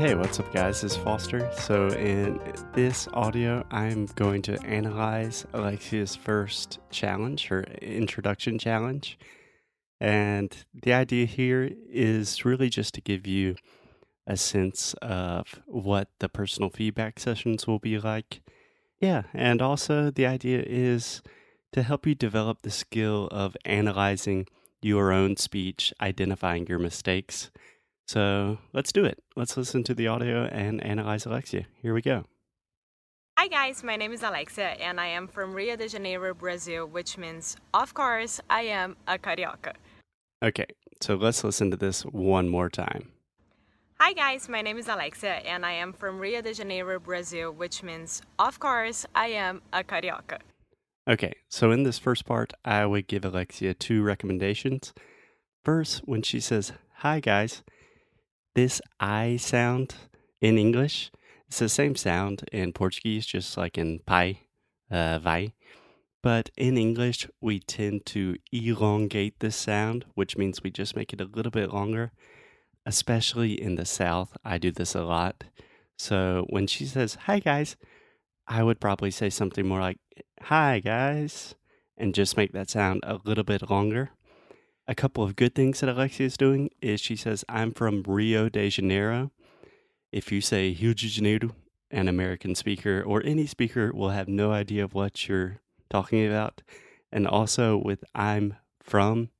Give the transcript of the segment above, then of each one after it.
Hey, what's up, guys? This is Foster. So, in this audio, I'm going to analyze Alexia's first challenge, her introduction challenge. And the idea here is really just to give you a sense of what the personal feedback sessions will be like. Yeah, and also the idea is to help you develop the skill of analyzing your own speech, identifying your mistakes so let's do it. Let's listen to the audio and analyze Alexia. Here we go. Hi guys, my name is Alexia and I am from Rio de Janeiro, Brazil, which means, of course, I am a carioca. Okay, so let's listen to this one more time. Hi guys, my name is Alexia and I am from Rio de Janeiro, Brazil, which means, of course, I am a carioca. Okay, so in this first part, I would give Alexia two recommendations. First, when she says, Hi guys, this I sound in English. It's the same sound in Portuguese, just like in pai, uh, vai. But in English, we tend to elongate this sound, which means we just make it a little bit longer. Especially in the South, I do this a lot. So when she says, Hi guys, I would probably say something more like, Hi guys, and just make that sound a little bit longer a couple of good things that Alexia is doing is she says, I'm from Rio de Janeiro. If you say Rio de Janeiro, an American speaker or any speaker will have no idea of what you're talking about. And also with I'm from,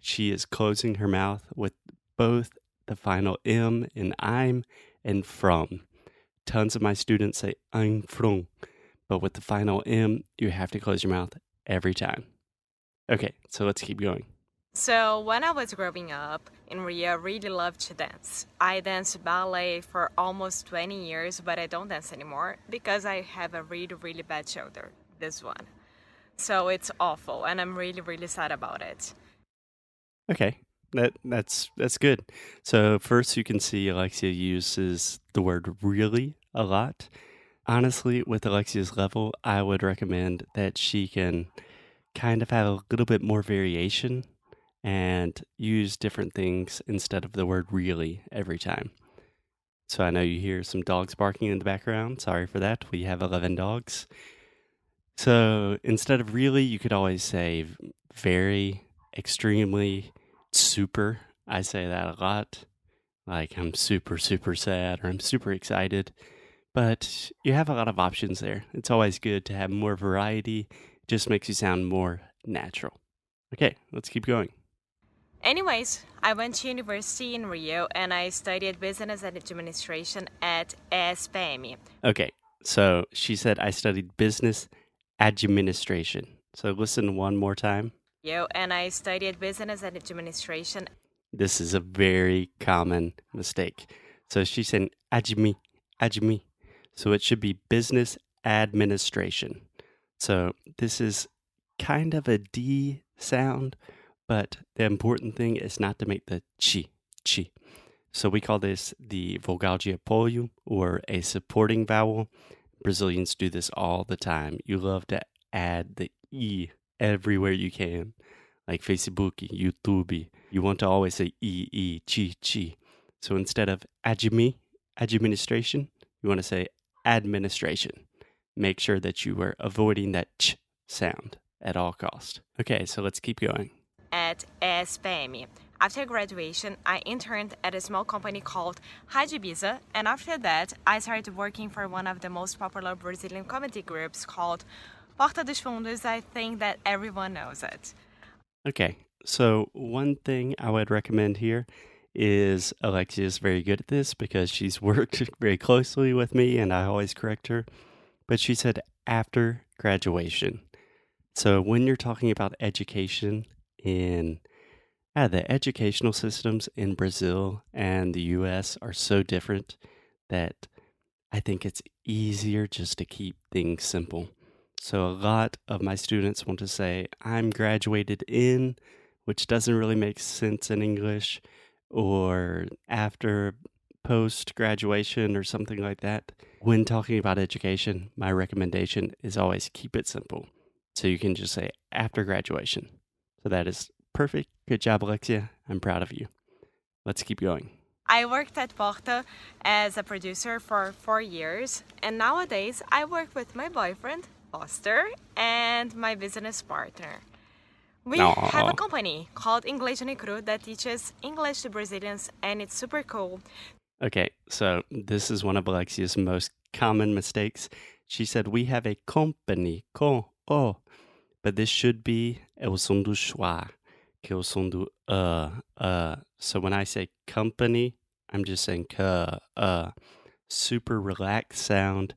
she is closing her mouth with both the final M in I'm and from. Tons of my students say I'm from, but with the final M, you have to close your mouth every time. Okay, so let's keep going. So, when I was growing up in Rio, I really loved to dance. I danced ballet for almost 20 years, but I don't dance anymore because I have a really, really bad shoulder. This one. So, it's awful, and I'm really, really sad about it. Okay. That that's that's good. So first you can see Alexia uses the word really a lot. Honestly, with Alexia's level, I would recommend that she can kind of have a little bit more variation and use different things instead of the word really every time. So I know you hear some dogs barking in the background. Sorry for that. We have 11 dogs. So instead of really, you could always say very, extremely, super. I say that a lot. Like I'm super, super sad or I'm super excited. But you have a lot of options there. It's always good to have more variety. It just makes you sound more natural. Okay, let's keep going. Anyways, I went to university in Rio and I studied business and administration at ESPM. Okay, so she said I studied business administration. So listen one more time. Yo, and I studied business and administration. This is a very common mistake. So she said admi, admi. So it should be business administration. So this is kind of a D sound but the important thing is not to make the chi, chi. So we call this the vogal de apoio or a supporting vowel. Brazilians do this all the time. You love to add the e everywhere you can, like Facebook, YouTube. You want to always say e, e, chi, chi. So instead of admi, administration, you want to say administration. Make sure that you are avoiding that ch sound at all cost. Okay, so let's keep going at ESPM. After graduation, I interned at a small company called Rádio and after that, I started working for one of the most popular Brazilian comedy groups called Porta dos Fundos. I think that everyone knows it. Okay, so one thing I would recommend here is Alexia is very good at this because she's worked very closely with me and I always correct her. But she said after graduation. So when you're talking about education, in uh, the educational systems in Brazil and the US are so different that I think it's easier just to keep things simple. So a lot of my students want to say, I'm graduated in, which doesn't really make sense in English, or after post graduation or something like that. When talking about education, my recommendation is always keep it simple. So you can just say after graduation. So that is perfect. Good job, Alexia. I'm proud of you. Let's keep going. I worked at Porta as a producer for four years, and nowadays I work with my boyfriend, Foster, and my business partner. We Aw. have a company called English no Cru that teaches English to Brazilians, and it's super cool. Okay, so this is one of Alexia's most common mistakes. She said we have a company, com, oh, but this should be o som do schwa, que som do uh, uh. So when I say company, I'm just saying ka, uh. Super relaxed sound.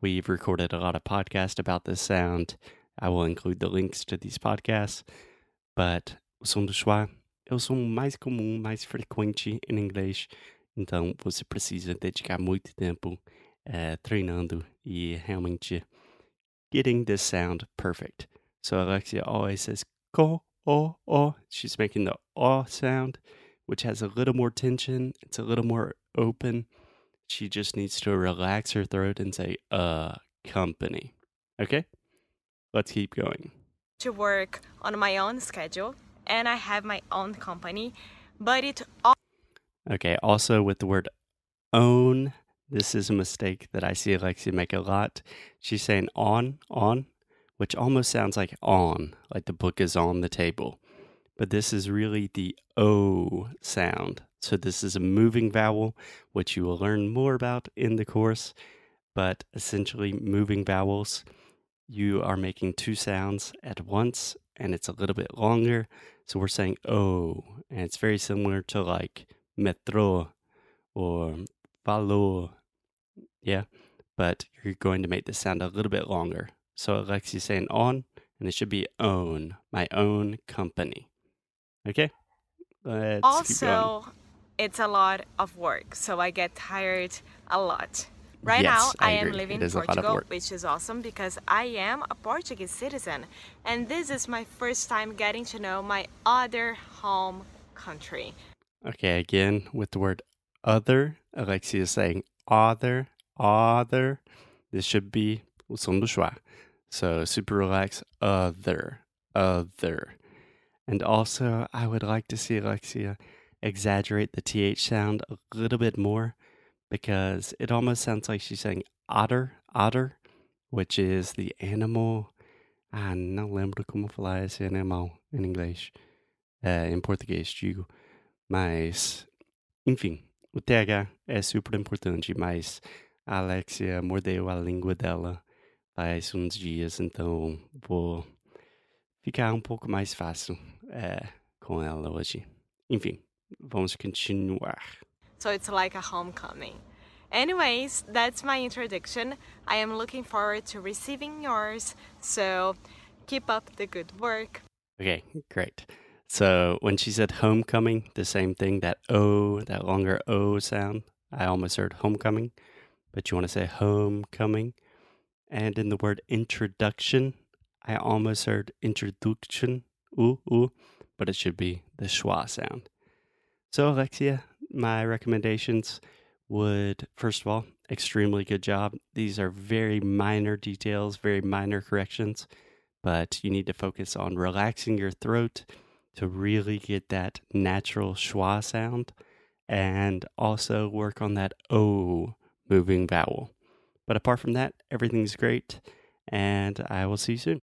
We've recorded a lot of podcasts about this sound. I will include the links to these podcasts. But o som do schwa é o som mais comum, mais frequente em inglês. Então você precisa dedicar muito tempo eh, treinando e realmente getting this sound perfect. So Alexia always says ko o o. She's making the o sound, which has a little more tension. It's a little more open. She just needs to relax her throat and say uh company. Okay? Let's keep going. to work on my own schedule and I have my own company, but it all Okay, also with the word own, this is a mistake that I see Alexia make a lot. She's saying on, on, which almost sounds like on, like the book is on the table. But this is really the O sound. So this is a moving vowel, which you will learn more about in the course. But essentially, moving vowels, you are making two sounds at once, and it's a little bit longer. So we're saying O, and it's very similar to like metro or valor. Yeah, but you're going to make the sound a little bit longer. So Alexia's saying on, and it should be own, my own company. Okay? Let's also it's a lot of work, so I get tired a lot. Right Yes, now, I I, am living in is a lot of Portugal, which is awesome because I am a Portuguese citizen, and this is my first time getting to know my other home country. Okay, again with the word other, Alexia is saying other, other. This should be o som do schwa. So super relaxed, other, other. And also, I would like to see Alexia exaggerate the TH sound a little bit more because it almost sounds like she's saying otter, otter, which is the animal. Ah, não lembro como falar esse animal em inglês. Eh, em português, digo. Mas, enfim, o TH é super importante, mas a Alexia mordeu a língua dela uns dias, então vou ficar um pouco mais fácil é, com ela hoje. Enfim, vamos continuar. So it's like a homecoming. Anyways, that's my introduction. I am looking forward to receiving yours, so keep up the good work. Okay, great. So when she said homecoming, the same thing, that O, that longer O sound, I almost heard homecoming, but you want to say homecoming. And in the word introduction, I almost heard introduction, ooh, ooh, but it should be the schwa sound. So, Alexia, my recommendations would, first of all, extremely good job. These are very minor details, very minor corrections, but you need to focus on relaxing your throat to really get that natural schwa sound and also work on that O moving vowel. But apart from that, everything's great, and I will see you soon.